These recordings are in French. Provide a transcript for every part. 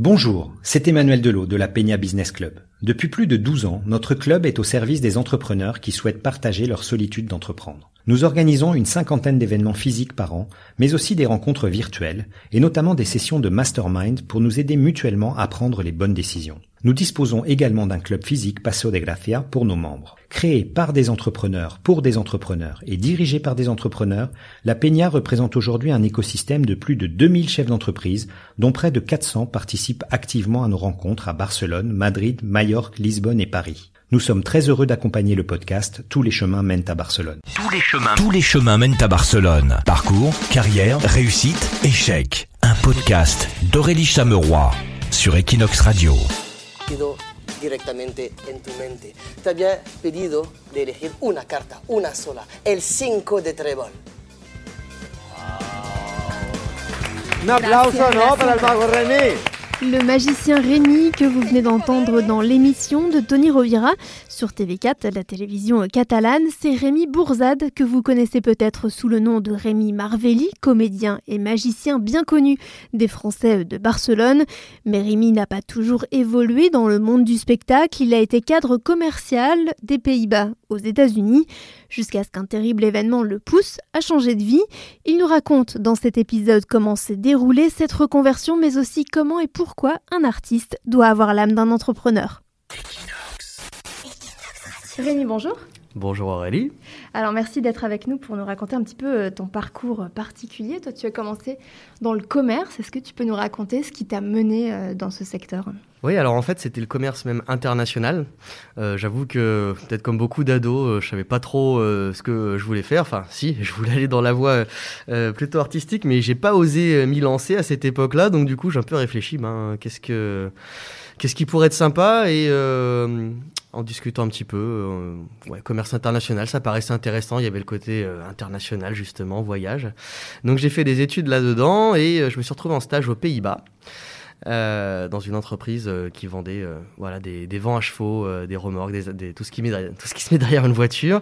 Bonjour, c'est Emmanuel Delot de la Peña Business Club. Depuis plus de 12 ans, notre club est au service des entrepreneurs qui souhaitent partager leur solitude d'entreprendre. Nous organisons une cinquantaine d'événements physiques par an, mais aussi des rencontres virtuelles, et notamment des sessions de mastermind pour nous aider mutuellement à prendre les bonnes décisions. Nous disposons également d'un club physique Paseo de Gracia pour nos membres. Créé par des entrepreneurs pour des entrepreneurs et dirigé par des entrepreneurs, la Peña représente aujourd'hui un écosystème de plus de 2000 chefs d'entreprise, dont près de 400 participent activement à nos rencontres à Barcelone, Madrid, Majorque, Lisbonne et Paris. Nous sommes très heureux d'accompagner le podcast Tous les chemins mènent à Barcelone. Tous les chemins, tous les chemins mènent à Barcelone. Parcours, carrière, réussite, échec. Un podcast d'Aurélie Chameroy sur Equinox Radio. directamente en tu mente. Te había pedido de elegir una carta, una sola, el 5 de trébol. Un aplauso, ¿no? Para el mago René. Le magicien Rémi que vous venez d'entendre dans l'émission de Tony Rovira sur TV4, la télévision catalane, c'est Rémi Bourzade que vous connaissez peut-être sous le nom de Rémi Marvelli, comédien et magicien bien connu des Français de Barcelone. Mais Rémi n'a pas toujours évolué dans le monde du spectacle, il a été cadre commercial des Pays-Bas aux États-Unis jusqu'à ce qu'un terrible événement le pousse à changer de vie. Il nous raconte dans cet épisode comment s'est déroulée cette reconversion, mais aussi comment et pourquoi un artiste doit avoir l'âme d'un entrepreneur. Bonjour. Bonjour Aurélie. Alors merci d'être avec nous pour nous raconter un petit peu euh, ton parcours particulier. Toi, tu as commencé dans le commerce. Est-ce que tu peux nous raconter ce qui t'a mené euh, dans ce secteur? Oui, alors en fait, c'était le commerce même international. Euh, j'avoue que peut-être comme beaucoup d'ados, je savais pas trop ce que je voulais faire. Enfin, si, je voulais aller dans la voie plutôt artistique, mais j'ai pas osé m'y lancer à cette époque-là. Donc du coup, j'ai un peu réfléchi. Ben, qu'est-ce que qu'est-ce qui pourrait être sympa? Et en discutant un petit peu, euh, commerce international, ça paraissait intéressant. Il y avait le côté euh, international, justement, voyage. Donc j'ai fait des études là-dedans et euh, je me suis retrouvé en stage aux Pays-Bas. Euh, dans une entreprise euh, qui vendait euh, voilà, des, des, vents à chevaux, des remorques, des, tout, ce qui met derrière, tout ce qui se met derrière une voiture.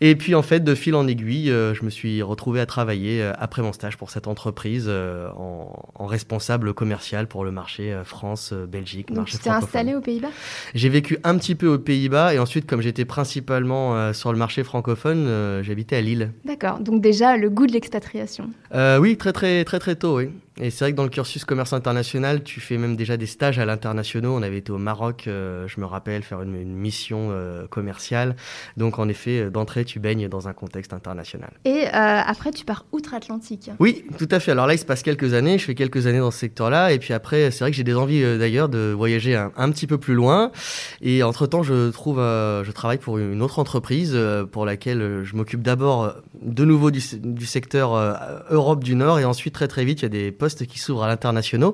Et puis en fait, de fil en aiguille, je me suis retrouvé à travailler après mon stage pour cette entreprise en, en, responsable commercial pour le marché France, Belgique, Donc tu t'es installé aux Pays-Bas? J'ai vécu un petit peu aux Pays-Bas et ensuite, comme j'étais principalement sur le marché francophone, j'habitais à Lille. D'accord, donc déjà le goût de l'expatriation. oui, très très très très tôt, oui. Et c'est vrai que dans le cursus commerce international, tu fais même déjà des stages à l'international. On avait été au Maroc, euh, je me rappelle, faire une, mission euh, commerciale. Donc en effet, euh, d'entrée, tu baignes dans un contexte international. Et après, tu pars outre-Atlantique. Oui, tout à fait. Alors là, il se passe quelques années. Je fais quelques années dans ce secteur-là. Et puis après, c'est vrai que j'ai des envies d'ailleurs de voyager un, petit peu plus loin. Et entre-temps, je trouve, je travaille pour une autre entreprise pour laquelle je m'occupe d'abord de nouveau du, du secteur Europe du Nord. Et ensuite, très très vite, il y a des qui s'ouvrent à l'international,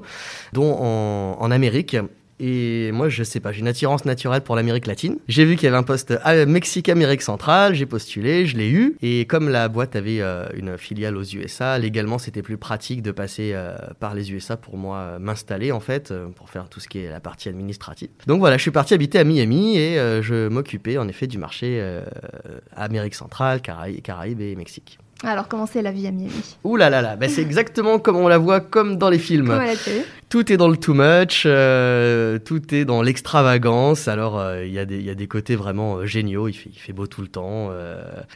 dont en, Amérique. Et moi, je sais pas, j'ai une attirance naturelle pour l'Amérique latine. J'ai vu qu'il y avait un poste à Mexique, Amérique centrale, j'ai postulé, je l'ai eu. Et comme la boîte avait euh, une filiale aux USA, légalement, c'était plus pratique de passer euh, par les USA pour moi euh, m'installer, en fait, pour faire tout ce qui est la partie administrative. Donc voilà, je suis parti habiter à Miami et je m'occupais, en effet, du marché Amérique centrale, Caraïbes et Mexique. Alors, comment c'est la vie à Miami Ouh là là là, ben, c'est exactement comme on la voit, comme dans les films. Tout est dans le too much, euh, tout est dans l'extravagance. Alors, euh, il y, y, a des côtés vraiment euh, géniaux. Il fait, il fait, beau tout le temps.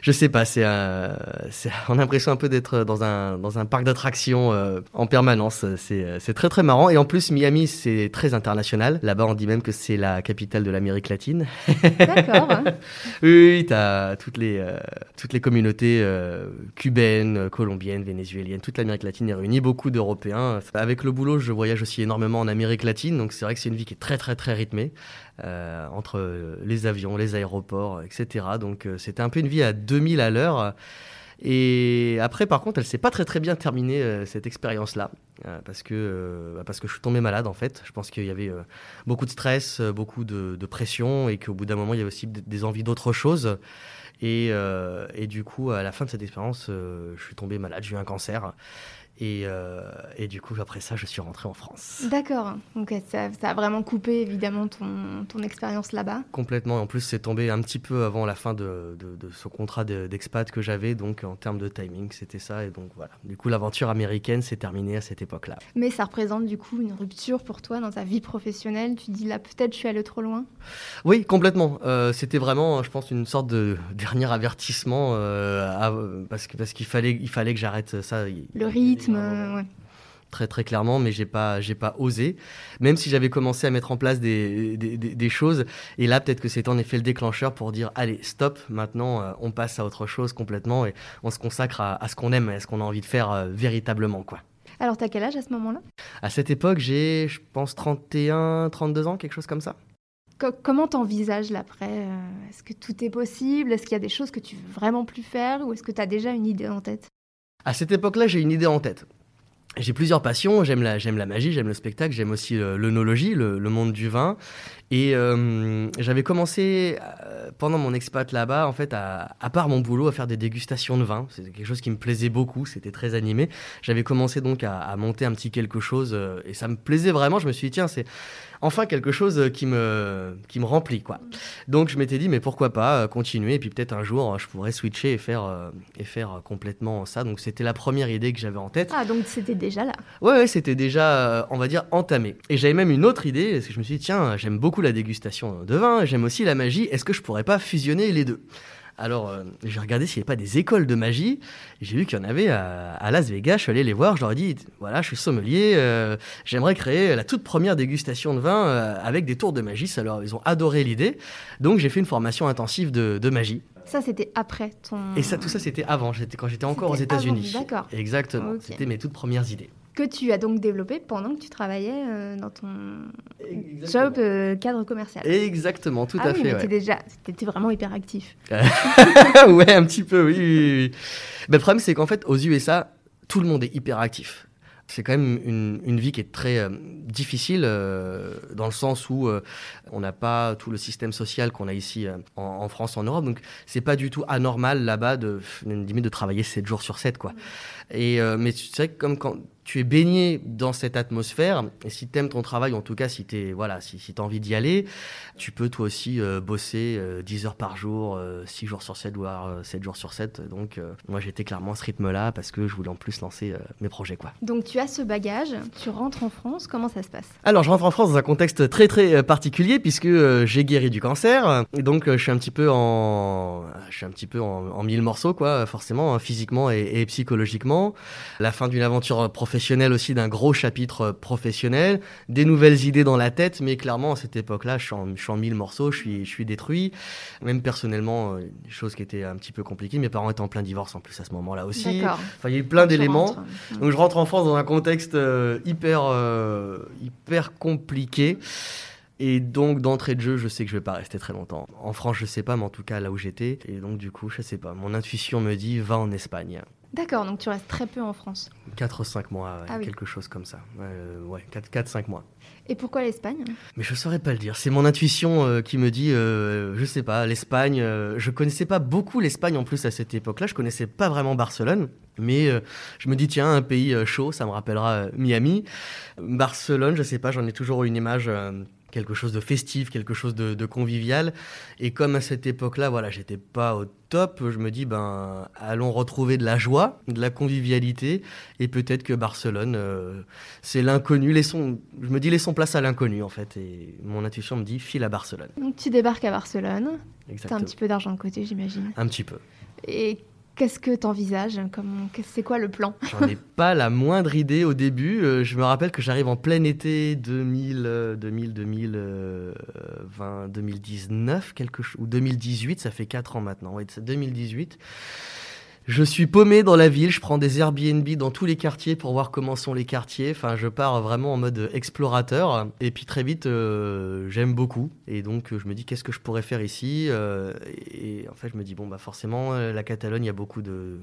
je sais pas, c'est on a l'impression un peu d'être dans un, dans un parc d'attractions en permanence. C'est très très marrant. Et en plus, Miami, c'est très international. Là-bas, on dit même que c'est la capitale de l'Amérique latine. D'accord. oui, tu as toutes les, toutes les communautés cubaine, colombienne, vénézuélienne, toute l'Amérique latine est réunie, beaucoup d'Européens. Avec le boulot, je voyage aussi énormément en Amérique latine, donc c'est vrai que c'est une vie qui est très très très rythmée, euh, entre les avions, les aéroports, etc. Donc euh, c'était un peu une vie à 2000 à l'heure. Et après, par contre, elle s'est pas très très bien terminée euh, cette expérience-là, parce que bah, parce que je suis tombé malade en fait. Je pense qu'il y avait beaucoup de stress, beaucoup de, pression, et qu'au bout d'un moment, il y avait aussi des envies d'autre chose. Et, euh, et, du coup, à la fin de cette expérience, euh, je suis tombé malade, j'ai eu un cancer. Et, euh, et, du coup, après ça, je suis rentré en France. D'accord. Donc ça, ça, a vraiment coupé évidemment ton, ton expérience là-bas. Complètement. En plus, c'est tombé un petit peu avant la fin de, de, de ce contrat d'expat que j'avais. Donc en termes de timing, c'était ça. Et donc voilà. Du coup, l'aventure américaine s'est terminée à cette époque-là. Mais ça représente du coup une rupture pour toi dans ta vie professionnelle. Tu dis là, peut-être je suis allé trop loin. Oui, complètement. Euh, c'était vraiment, je pense, une sorte de dernier avertissement euh, à, parce que parce qu'il fallait, il fallait que j'arrête ça. Le rythme ouais. Très très clairement, mais j'ai pas j'ai pas osé. Même si j'avais commencé à mettre en place des, des, des choses, et là peut-être que c'était en effet le déclencheur pour dire allez stop, maintenant euh, on passe à autre chose complètement et on se consacre à, à ce qu'on aime, à ce qu'on a envie de faire euh, véritablement quoi. Alors t'as quel âge à ce moment-là? À cette époque j'ai je pense 31, 32 ans, quelque chose comme ça. Co comment t'envisages l'après euh, Est-ce que tout est possible? Est-ce qu'il y a des choses que tu veux vraiment plus faire? Ou est-ce que tu as déjà une idée en tête? À cette époque-là, j'ai une idée en tête. J'ai plusieurs passions, j'aime la, magie, j'aime le spectacle, j'aime aussi l'œnologie, le, monde du vin. Et euh, j'avais commencé euh, pendant mon expat là-bas, en fait, à, part mon boulot, à faire des dégustations de vin. C'était quelque chose qui me plaisait beaucoup, c'était très animé. J'avais commencé donc à, à, monter un petit quelque chose euh, et ça me plaisait vraiment. Je me suis dit, tiens, c'est enfin quelque chose qui me, qui me remplit, quoi. Donc je m'étais dit, mais pourquoi pas continuer et puis peut-être un jour, je pourrais switcher et faire, et faire complètement ça. Donc c'était la première idée que j'avais en tête. Ah, donc c'était déjà là Ouais, ouais c'était déjà, on va dire, entamé. Et j'avais même une autre idée, parce que je me suis dit, tiens, j'aime beaucoup la dégustation de vin, j'aime aussi la magie, est-ce que je pourrais pas fusionner les deux? Alors, euh, j'ai regardé s'il n'y avait pas des écoles de magie. J'ai vu qu'il y en avait à, à, Las Vegas. Je suis allé les voir. Je leur ai dit voilà, je suis sommelier. Euh, J'aimerais créer la toute première dégustation de vin euh, avec des tours de magie. Ça leur, ils ont adoré l'idée. Donc, j'ai fait une formation intensive de, de magie. Ça, c'était après ton. Et ça, tout ça, c'était avant. Quand j'étais encore aux États-Unis. D'accord. Exactement. Okay. C'était mes toutes premières idées que tu as donc développé pendant que tu travaillais euh, dans ton Exactement. job euh, cadre commercial. Exactement, tout ah à oui, fait. Mais ouais. déjà, étais vraiment hyper actif. ouais, un petit peu, oui. oui, le problème, c'est qu'en fait, aux USA, tout le monde est hyper actif. C'est quand même une, une, vie qui est très euh, difficile euh, dans le sens où euh, on n'a pas tout le système social qu'on a ici en, en, France, en Europe. Donc c'est pas du tout anormal là-bas de, de, de travailler 7 jours sur 7. Quoi. Et, mais tu sais, comme quand tu es baigné dans cette atmosphère, et si tu aimes ton travail, en tout cas si tu voilà, si, si as envie d'y aller, tu peux toi aussi euh, bosser euh, 10 heures par jour, euh, 6 jours sur 7, voire 7 jours sur 7. Donc moi j'étais clairement à ce rythme-là parce que je voulais en plus lancer mes projets. Quoi. Donc tu as ce bagage, tu rentres en France, comment ça se passe? Alors je rentre en France dans un contexte très très particulier puisque j'ai guéri du cancer, et donc je suis un petit peu en, je suis un petit peu en, en mille morceaux quoi, forcément, hein, physiquement et, et psychologiquement. La fin d'une aventure professionnelle professionnel aussi d'un gros chapitre professionnel, des nouvelles idées dans la tête, mais clairement à cette époque-là, je suis en, je suis en mille morceaux, je suis, je suis détruit. Même personnellement, euh, des choses qui étaient un petit peu compliquées. Mes parents étaient en plein divorce en plus à ce moment-là aussi. Enfin, il y a eu plein d'éléments. Donc je rentre en France dans un contexte euh, hyper, euh, hyper compliqué. Et donc, d'entrée de jeu, je sais que je vais pas rester très longtemps. En France, je sais pas, mais en tout cas, là où j'étais. Et donc, du coup, je sais pas. Mon intuition me dit, va en Espagne. D'accord, donc tu restes très peu en France. 4-5 mois, ouais, ah oui. quelque chose comme ça. Ouais, ouais 4-5 mois. Et pourquoi l'Espagne? Mais je saurais pas le dire. C'est mon intuition euh, qui me dit, euh, je sais pas, l'Espagne. Euh, je connaissais pas beaucoup l'Espagne en plus à cette époque-là. Je connaissais pas vraiment Barcelone. Mais euh, je me dis, tiens, un pays chaud, ça me rappellera Miami. Barcelone, je sais pas, j'en ai toujours une image quelque chose de festif, quelque chose de, de convivial. Et comme à cette époque-là, voilà, j'étais pas au top, je me dis, ben, allons retrouver de la joie, de la convivialité, et peut-être que Barcelone, euh, c'est l'inconnu. Laissons, je me dis, laissons place à l'inconnu, en fait. Et mon intuition me dit, file à Barcelone. Donc tu débarques à Barcelone. Tu as un petit peu d'argent de côté, j'imagine. Un petit peu. Et Qu'est-ce que tu envisages C'est quoi le plan J'en ai pas la moindre idée au début. Euh, je me rappelle que j'arrive en plein été 2000, 2000, 2020, 2019, quelque chose, ou 2018, ça fait 4 ans maintenant. Ouais, c'est 2018. Je suis paumé dans la ville, je prends des Airbnb dans tous les quartiers pour voir comment sont les quartiers. Enfin, je pars vraiment en mode explorateur. Et puis très vite, euh, j'aime beaucoup. Et donc, je me dis, qu'est-ce que je pourrais faire ici euh, Et en fait, je me dis, bon, bah forcément, la Catalogne, il y a beaucoup de,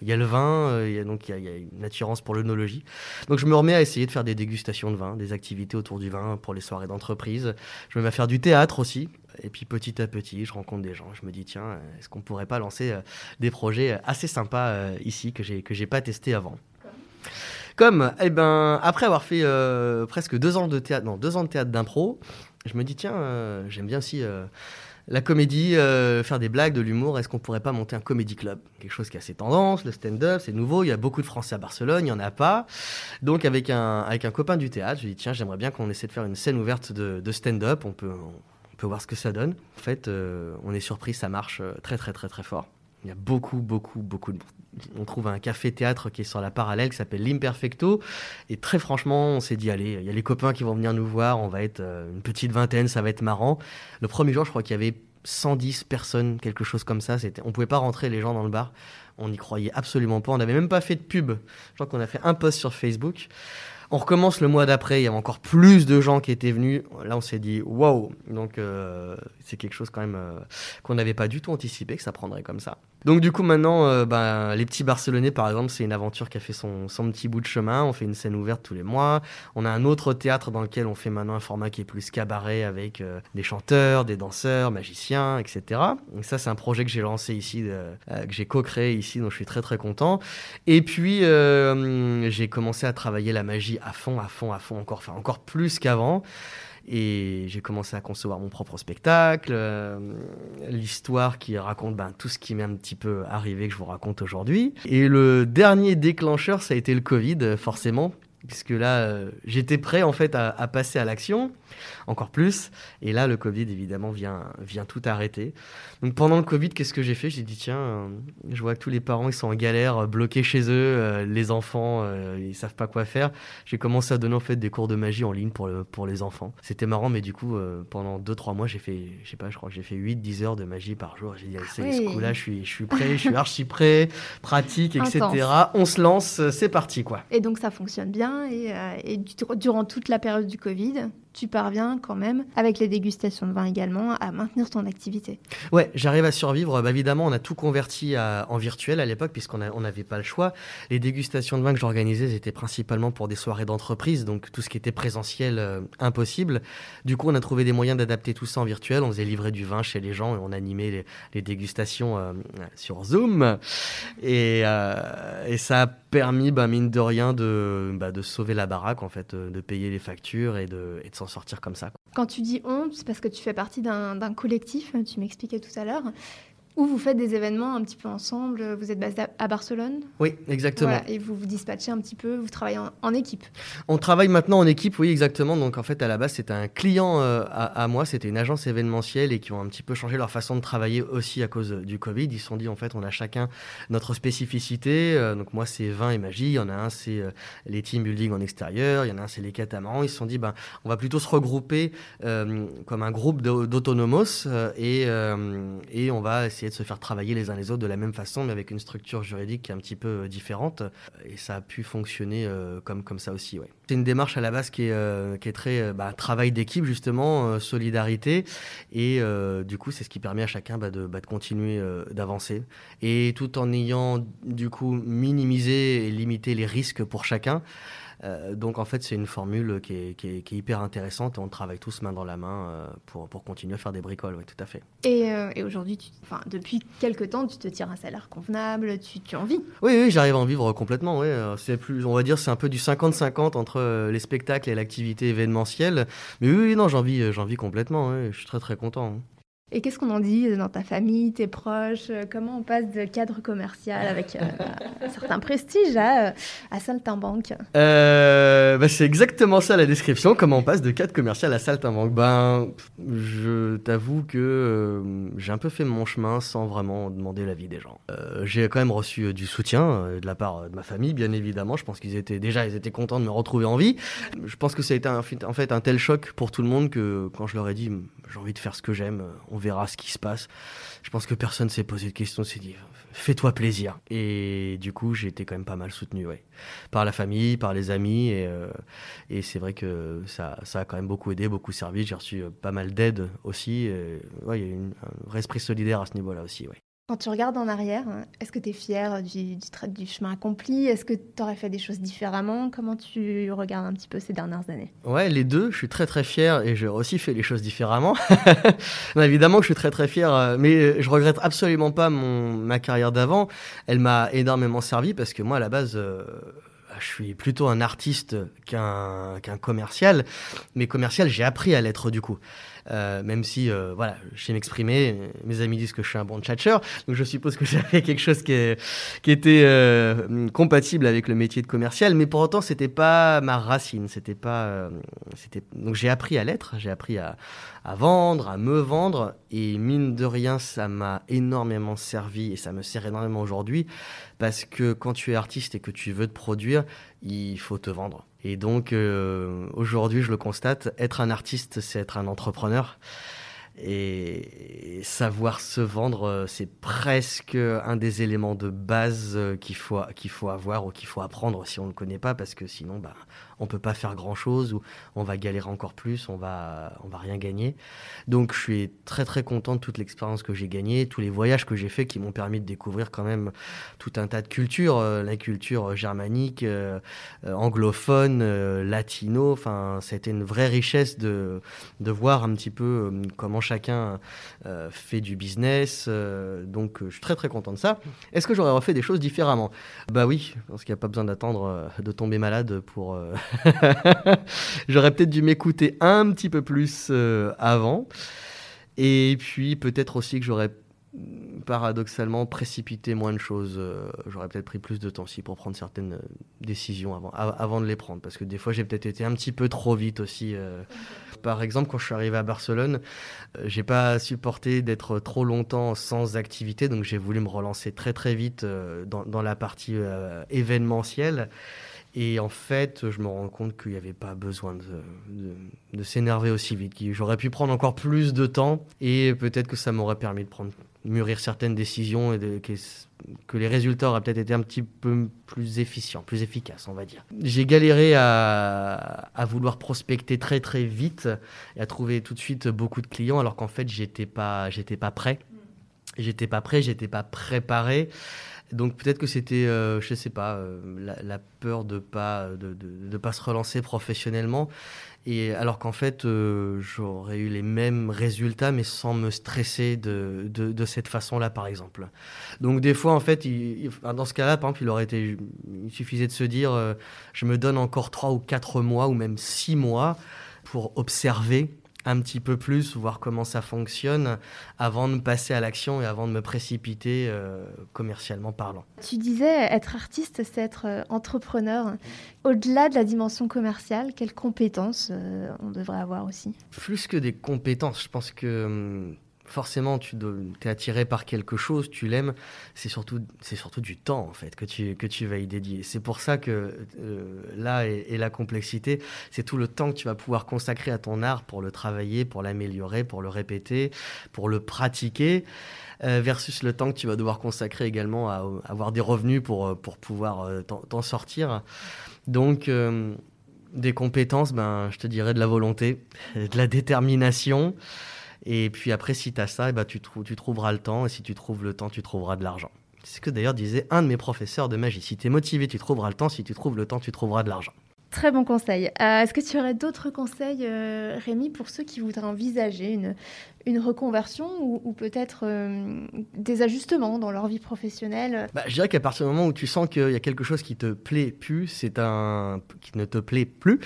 il y a le vin, il y a, donc il y a, une attirance pour l'œnologie. Donc je me remets à essayer de faire des dégustations de vin, des activités autour du vin pour les soirées d'entreprise. Je me mets à faire du théâtre aussi. Et puis petit à petit, je rencontre des gens. Je me dis tiens, est-ce qu'on pourrait pas lancer des projets assez sympas ici que j'ai que j'ai pas testé avant? Comme, eh ben, après avoir fait euh, presque deux ans de théâtre, non, deux ans de théâtre d'impro, je me dis, tiens, euh, j'aime bien aussi euh, la comédie, euh, faire des blagues, de l'humour. Est-ce qu'on pourrait pas monter un comédie club? Quelque chose qui a assez tendance, le stand-up, c'est nouveau. Il y a beaucoup de Français à Barcelone, il n'y en a pas. Donc, avec un, avec un copain du théâtre, je lui dis, tiens, j'aimerais bien qu'on essaie de faire une scène ouverte de, stand-up. On peut, peut voir ce que ça donne. En fait, euh, on est surpris, ça marche euh, très, très, très, très fort. Il y a beaucoup, beaucoup, beaucoup de on trouve un café-théâtre qui est sur la parallèle qui s'appelle l'Imperfecto. Et très franchement, on s'est dit, allez, il y a les copains qui vont venir nous voir, on va être euh, une petite vingtaine, ça va être marrant. Le premier jour, je crois qu'il y avait 110 personnes, quelque chose comme ça. C'était, on pouvait pas rentrer les gens dans le bar. On n'y croyait absolument pas. On n'avait même pas fait de pub. Je crois qu'on a fait un post sur Facebook. On recommence le mois d'après, il y avait encore plus de gens qui étaient venus. Là, on s'est dit, waouh Donc, euh, c'est quelque chose quand même euh, qu'on n'avait pas du tout anticipé que ça prendrait comme ça. Donc, du coup, maintenant, euh, ben, les petits Barcelonais, par exemple, c'est une aventure qui a fait son, petit bout de chemin. On fait une scène ouverte tous les mois. On a un autre théâtre dans lequel on fait maintenant un format qui est plus cabaret avec euh, des chanteurs, des danseurs, magiciens, etc. Donc, ça, c'est un projet que j'ai lancé ici, euh, que j'ai co-créé ici, donc je suis très très content. Et puis, j'ai commencé à travailler la magie à fond, à fond, à fond, encore, enfin, encore plus qu'avant. Et j'ai commencé à concevoir mon propre spectacle, euh, l'histoire qui raconte ben, tout ce qui m'est un petit peu arrivé que je vous raconte aujourd'hui. Et le dernier déclencheur, ça a été le Covid, forcément, puisque là, euh, j'étais prêt en fait à, à passer à l'action, encore plus. Et là, le Covid, évidemment, vient, vient tout arrêter. Donc pendant le Covid, qu'est-ce que j'ai fait? J'ai dit, tiens, euh, je vois que tous les parents, ils sont en galère, euh, bloqués chez eux, euh, les enfants, ils savent pas quoi faire. J'ai commencé à donner en fait des cours de magie en ligne pour, le, pour les enfants. C'était marrant, mais du coup, pendant 2-3 mois, j'ai fait, je sais pas, je crois que j'ai fait 8-10 heures de magie par jour. J'ai dit, allez, c'est oui. ce coup-là, je suis, je suis prêt, je suis archi prêt, pratique, etc. Intense. On se lance, c'est parti, quoi. Et donc ça fonctionne bien. Et, euh, durant toute la période du Covid, tu parviens quand même, avec les dégustations de vin également, à maintenir ton activité. Ouais, j'arrive à survivre. Bah, évidemment, on a tout converti en virtuel à l'époque, puisqu'on n'avait pas le choix. Les dégustations de vin que j'organisais, c'était principalement pour des soirées d'entreprise, donc tout ce qui était présentiel, euh, impossible. Du coup, on a trouvé des moyens d'adapter tout ça en virtuel. On faisait livrer du vin chez les gens et on animait les, dégustations euh, sur Zoom. Et, euh, et ça a permis, bah, mine de rien, de, bah, de sauver la baraque, en fait, de payer les factures et de, et sortir comme ça. Quand tu dis honte, c'est parce que tu fais partie d'un collectif, tu m'expliquais tout à l'heure, où vous faites des événements un petit peu ensemble. Vous êtes basé à- Barcelone Oui, exactement. Voilà, et vous vous dispatchez un petit peu, vous travaillez en, en équipe. On travaille maintenant en équipe, oui, exactement. Donc en fait, à la base, c'était un client euh, à, à moi, c'était une agence événementielle et qui ont un petit peu changé leur façon de travailler aussi à cause du Covid. Ils se sont dit, en fait, on a chacun notre spécificité. Euh, donc moi, c'est vin et magie. Il y en a un, c'est euh, les team building en extérieur. Il y en a un, c'est les catamarans. Ils se sont dit, ben, on va plutôt se regrouper comme un groupe d'au- d'autonomos et, et on va essayer de se faire travailler les uns les autres de la même façon, mais avec une structure juridique qui est un petit peu euh, différente. Et ça a pu fonctionner euh, comme, comme ça aussi, ouais. C'est une démarche à la base qui est, euh, qui est très bah, travail d'équipe, justement, solidarité. Et du coup, c'est ce qui permet à chacun bah, de, bah, de continuer d'avancer. Et tout en ayant, du coup, minimisé et limité les risques pour chacun. Euh, donc en fait, c'est une formule qui est, qui est- qui est hyper intéressante et on travaille tous main dans la main euh, pour, pour continuer à faire des bricoles, oui, tout à fait. Et, euh, et aujourd'hui, enfin, depuis quelques temps, tu te tires un salaire convenable, tu, tu en vis. Oui, oui, j'arrive à en vivre complètement. Oui. C'est plus, on va dire, c'est un peu du 50-50 entre les spectacles et l'activité événementielle. Mais oui, oui, non, j'en vis, j'en vis complètement. oui. Je suis très très content. hein. Et qu'est-ce qu'on en dit dans ta famille, tes proches euh, Comment on passe de cadre commercial avec euh, un certain prestige à, euh, à saltimbanque Euh, bah, c'est exactement ça la description. Comment on passe de cadre commercial à saltimbanque? Ben, je t'avoue que euh, j'ai un peu fait mon chemin sans vraiment demander l'avis des gens. J'ai quand même reçu du soutien de la part de ma famille, bien évidemment. Je pense qu'ils étaient déjà, ils étaient contents de me retrouver en vie. Je pense que ça a été un- en fait un tel choc pour tout le monde que quand je leur ai dit j'ai envie de faire ce que j'aime, verra ce qui se passe. Je pense que personne s'est posé de questions, s'est dit fais-toi plaisir. Et du coup, j'ai été quand même pas mal soutenu, ouais par la famille, par les amis. Et, euh, c'est vrai que ça, ça a quand même beaucoup aidé, beaucoup servi. J'ai reçu euh, pas mal d'aide aussi. Il y a eu un vrai esprit solidaire à ce niveau-là aussi. Ouais. Quand tu regardes en arrière, est-ce que tu es fier du, chemin accompli? Est-ce que tu aurais fait des choses différemment? Comment tu regardes un petit peu ces dernières années? Ouais, les deux, je suis très très fier et j'ai aussi fait les choses différemment. Évidemment que je suis très très fier, euh, mais euh, je regrette absolument pas mon, ma carrière d'avant. Elle m'a énormément servi parce que moi, à la base, euh, je suis plutôt un artiste qu'un commercial, mais commercial, j'ai appris à l'être du coup. Euh, même si, euh, voilà, je sais m'exprimer. Mes amis disent que je suis un bon tchatcheur, donc je suppose que j'avais quelque chose qui, était euh, compatible avec le métier de commercial, mais pour autant, c'était pas ma racine. C'était pas, donc j'ai appris à l'être, j'ai appris à vendre, à me vendre, et mine de rien, ça m'a énormément servi et ça me sert énormément aujourd'hui, parce que quand tu es artiste et que tu veux te produire, il faut te vendre. Et donc euh, aujourd'hui, je le constate, être un artiste, c'est être un entrepreneur. Et savoir se vendre, euh, c'est presque un des éléments de base euh, qu'il faut, qu'il faut avoir ou qu'il faut apprendre si on ne le connaît pas, parce que sinon, bah, on peut pas faire grand chose ou on va galérer encore plus, on va, on va rien gagner. Donc je suis très très content de toute l'expérience que j'ai gagnée, tous les voyages que j'ai faits qui m'ont permis de découvrir quand même tout un tas de cultures, euh, la culture germanique, euh, euh, anglophone, latino. Enfin, été une vraie richesse de, de voir un petit peu comment chacun fait du business. donc je suis très très content de ça. Est-ce que j'aurais refait des choses différemment? Bah oui, parce qu'il n'y a pas besoin d'attendre de tomber malade pour J'aurais peut-être dû m'écouter un petit peu plus euh, avant. Et puis peut-être aussi que j'aurais paradoxalement précipité moins de choses. Euh, j'aurais peut-être pris plus de temps aussi pour prendre certaines euh, décisions avant, avant de les prendre. Parce que des fois, j'ai peut-être été un petit peu trop vite aussi. Par exemple, quand je suis arrivé à Barcelone, j'ai pas supporté d'être trop longtemps sans activité. Donc j'ai voulu me relancer très très vite dans, dans la partie événementielle. Et en fait, je me rends compte qu'il n'y avait pas besoin de, s'énerver aussi vite. J'aurais pu prendre encore plus de temps et peut-être que ça m'aurait permis de prendre, mûrir certaines décisions et que, les résultats auraient peut-être été un petit peu plus efficients, plus efficaces, on va dire. J'ai galéré à, à, vouloir prospecter très très vite et à trouver tout de suite beaucoup de clients alors qu'en fait, j'étais pas, pas prêt. J'étais pas prêt, j'étais pas préparé. Donc peut-être que c'était, euh, je sais pas, euh, la, peur de pas de, de, pas se relancer professionnellement. Et alors qu'en fait, euh, j'aurais eu les mêmes résultats, mais sans me stresser de, de, cette façon-là, par exemple. Donc des fois, en fait, dans ce cas-là, par exemple, il aurait été, il suffisait de se dire, je me donne encore trois ou quatre mois, ou même six mois, pour observer un petit peu plus, voir comment ça fonctionne avant de passer à l'action et avant de me précipiter euh, commercialement parlant. Tu disais être artiste, c'est être euh, entrepreneur. Au-delà de la dimension commerciale, quelles compétences euh, on devrait avoir aussi? Plus que des compétences, je pense que hum, forcément tu es attiré par quelque chose, tu l'aimes, c'est surtout, c'est surtout du temps en fait que tu, que tu vas y dédier. C'est pour ça que euh, là est, la complexité, c'est tout le temps que tu vas pouvoir consacrer à ton art pour le travailler, pour l'améliorer, pour le répéter, pour le pratiquer. Euh, versus le temps que tu vas devoir consacrer également à, avoir des revenus pour, euh, pour pouvoir t'en sortir. Donc, des compétences, ben, je te dirais de la volonté, de la détermination, et puis après, si tu as ça, et eh ben, tu, tu trouveras le temps. Et si tu trouves le temps, tu trouveras de l'argent. C'est ce que d'ailleurs disait un de mes professeurs de magie. Si tu es motivé, tu trouveras le temps. Si tu trouves le temps, tu trouveras de l'argent. Très bon conseil. Euh, est-ce que tu aurais d'autres conseils, euh, Rémi, pour ceux qui voudraient envisager une, une reconversion ou, peut-être euh, des ajustements dans leur vie professionnelle? Bah, Je dirais qu'à partir du moment où tu sens qu'il y a quelque chose qui te plaît plus, c'est un qui ne te plaît plus,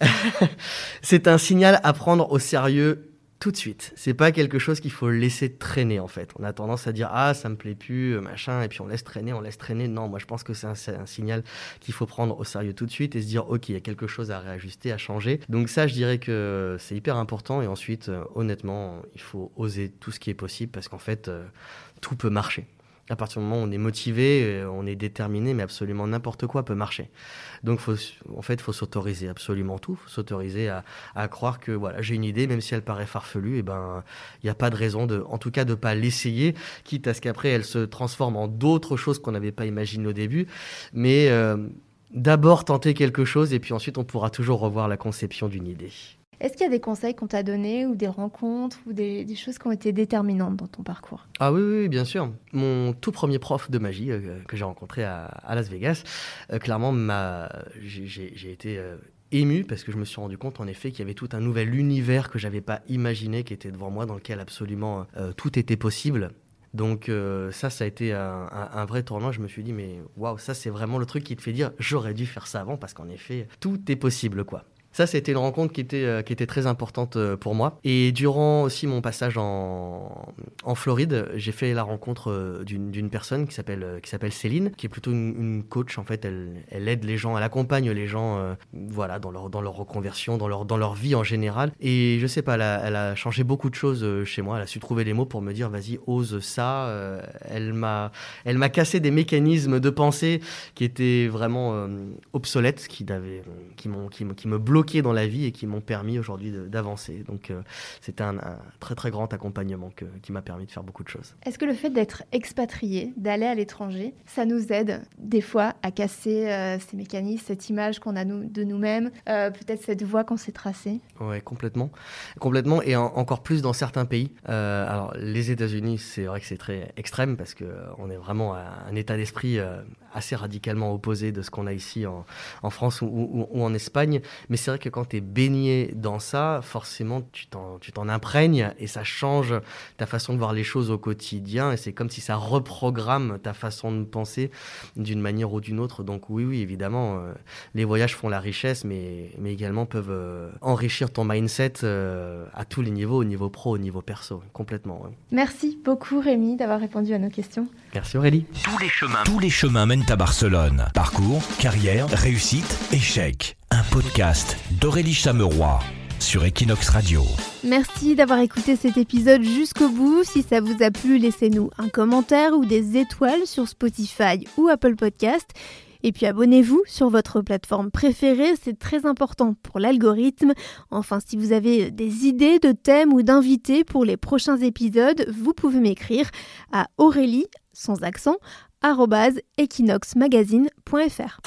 c'est un signal à prendre au sérieux tout de suite. C'est pas quelque chose qu'il faut laisser traîner en fait. On a tendance à dire ah ça me plaît plus euh, machin et puis on laisse traîner, on laisse traîner. Non, moi je pense que c'est un, signal qu'il faut prendre au sérieux tout de suite et se dire ok il y a quelque chose à réajuster, à changer. Donc ça je dirais que c'est hyper important et ensuite euh, honnêtement il faut oser tout ce qui est possible parce qu'en fait euh, tout peut marcher. À partir du moment où on est motivé, euh, on est déterminé, mais absolument n'importe quoi peut marcher. Donc, faut, en fait, il faut s'autoriser absolument tout. Faut s'autoriser à, croire que voilà, j'ai une idée, même si elle paraît farfelue, et eh ben, il n'y a pas de raison, de, en tout cas, de pas l'essayer, quitte à ce qu'après elle se transforme en d'autres choses qu'on n'avait pas imaginées au début. Mais euh, d'abord tenter quelque chose, et puis ensuite on pourra toujours revoir la conception d'une idée. Est-ce qu'il y a des conseils qu'on t'a donnés ou des rencontres ou des, choses qui ont été déterminantes dans ton parcours? Ah oui, oui, bien sûr. Mon tout premier prof de magie euh, que j'ai rencontré à, Las Vegas, euh, clairement, j'ai été euh, ému parce que je me suis rendu compte en effet qu'il y avait tout un nouvel univers que j'avais pas imaginé qui était devant moi, dans lequel absolument tout était possible Donc ça, ça a été un, un, vrai tournant. Je me suis dit, mais waouh, ça c'est vraiment le truc qui te fait dire, j'aurais dû faire ça avant parce qu'en effet, tout est possible, quoi. Ça, c'était une rencontre qui était, euh, qui était très importante euh, pour moi. Et durant aussi mon passage en, en Floride, j'ai fait la rencontre euh, d'une personne qui s'appelle Céline, qui est plutôt une, coach. En fait, elle, elle, aide les gens, elle accompagne les gens, voilà, dans leur dans leur reconversion, dans leur dans leur vie en général. Et je sais pas, elle a, changé beaucoup de choses chez moi. Elle a su trouver les mots pour me dire, vas-y, ose ça. elle m'a cassé des mécanismes de pensée qui étaient vraiment obsolètes, qui qui qui, qui me bloquaient dans la vie et qui m'ont permis aujourd'hui d'avancer. Donc euh, c'était un, très très grand accompagnement qui m'a permis de faire beaucoup de choses. Est-ce que le fait d'être expatrié, d'aller à l'étranger, ça nous aide des fois à casser euh, ces mécanismes, cette image qu'on a nous, de nous-mêmes, euh, peut-être cette voie qu'on s'est tracée? Oui, complètement. Complètement et encore plus dans certains pays. alors les États-Unis, c'est vrai que c'est très extrême parce qu'on est vraiment à un état d'esprit assez radicalement opposé de ce qu'on a ici en, en France ou, ou, en Espagne. Mais c'est vrai que quand tu es baigné dans ça, forcément, tu t'en imprègnes et ça change ta façon de voir les choses au quotidien. Et c'est comme si ça reprogramme ta façon de penser d'une manière ou d'une autre. Donc oui, oui, évidemment, euh, les voyages font la richesse, mais, mais également peuvent euh, enrichir ton mindset euh, à tous les niveaux, au niveau pro, au niveau perso, complètement. Merci beaucoup Rémi d'avoir répondu à nos questions. Merci Aurélie. Tous les chemins, tous les chemins mènent à Barcelone. Parcours, carrière, réussite, échec. Podcast d'Aurélie Chameroy sur Equinox Radio. Merci d'avoir écouté cet épisode jusqu'au bout. Si ça vous a plu, laissez-nous un commentaire ou des étoiles sur Spotify ou Apple Podcast. Et puis abonnez-vous sur votre plateforme préférée, c'est très important pour l'algorithme. Enfin, si vous avez des idées de thèmes ou d'invités pour les prochains épisodes, vous pouvez m'écrire à Aurélie, sans accent, equinoxmagazine.fr.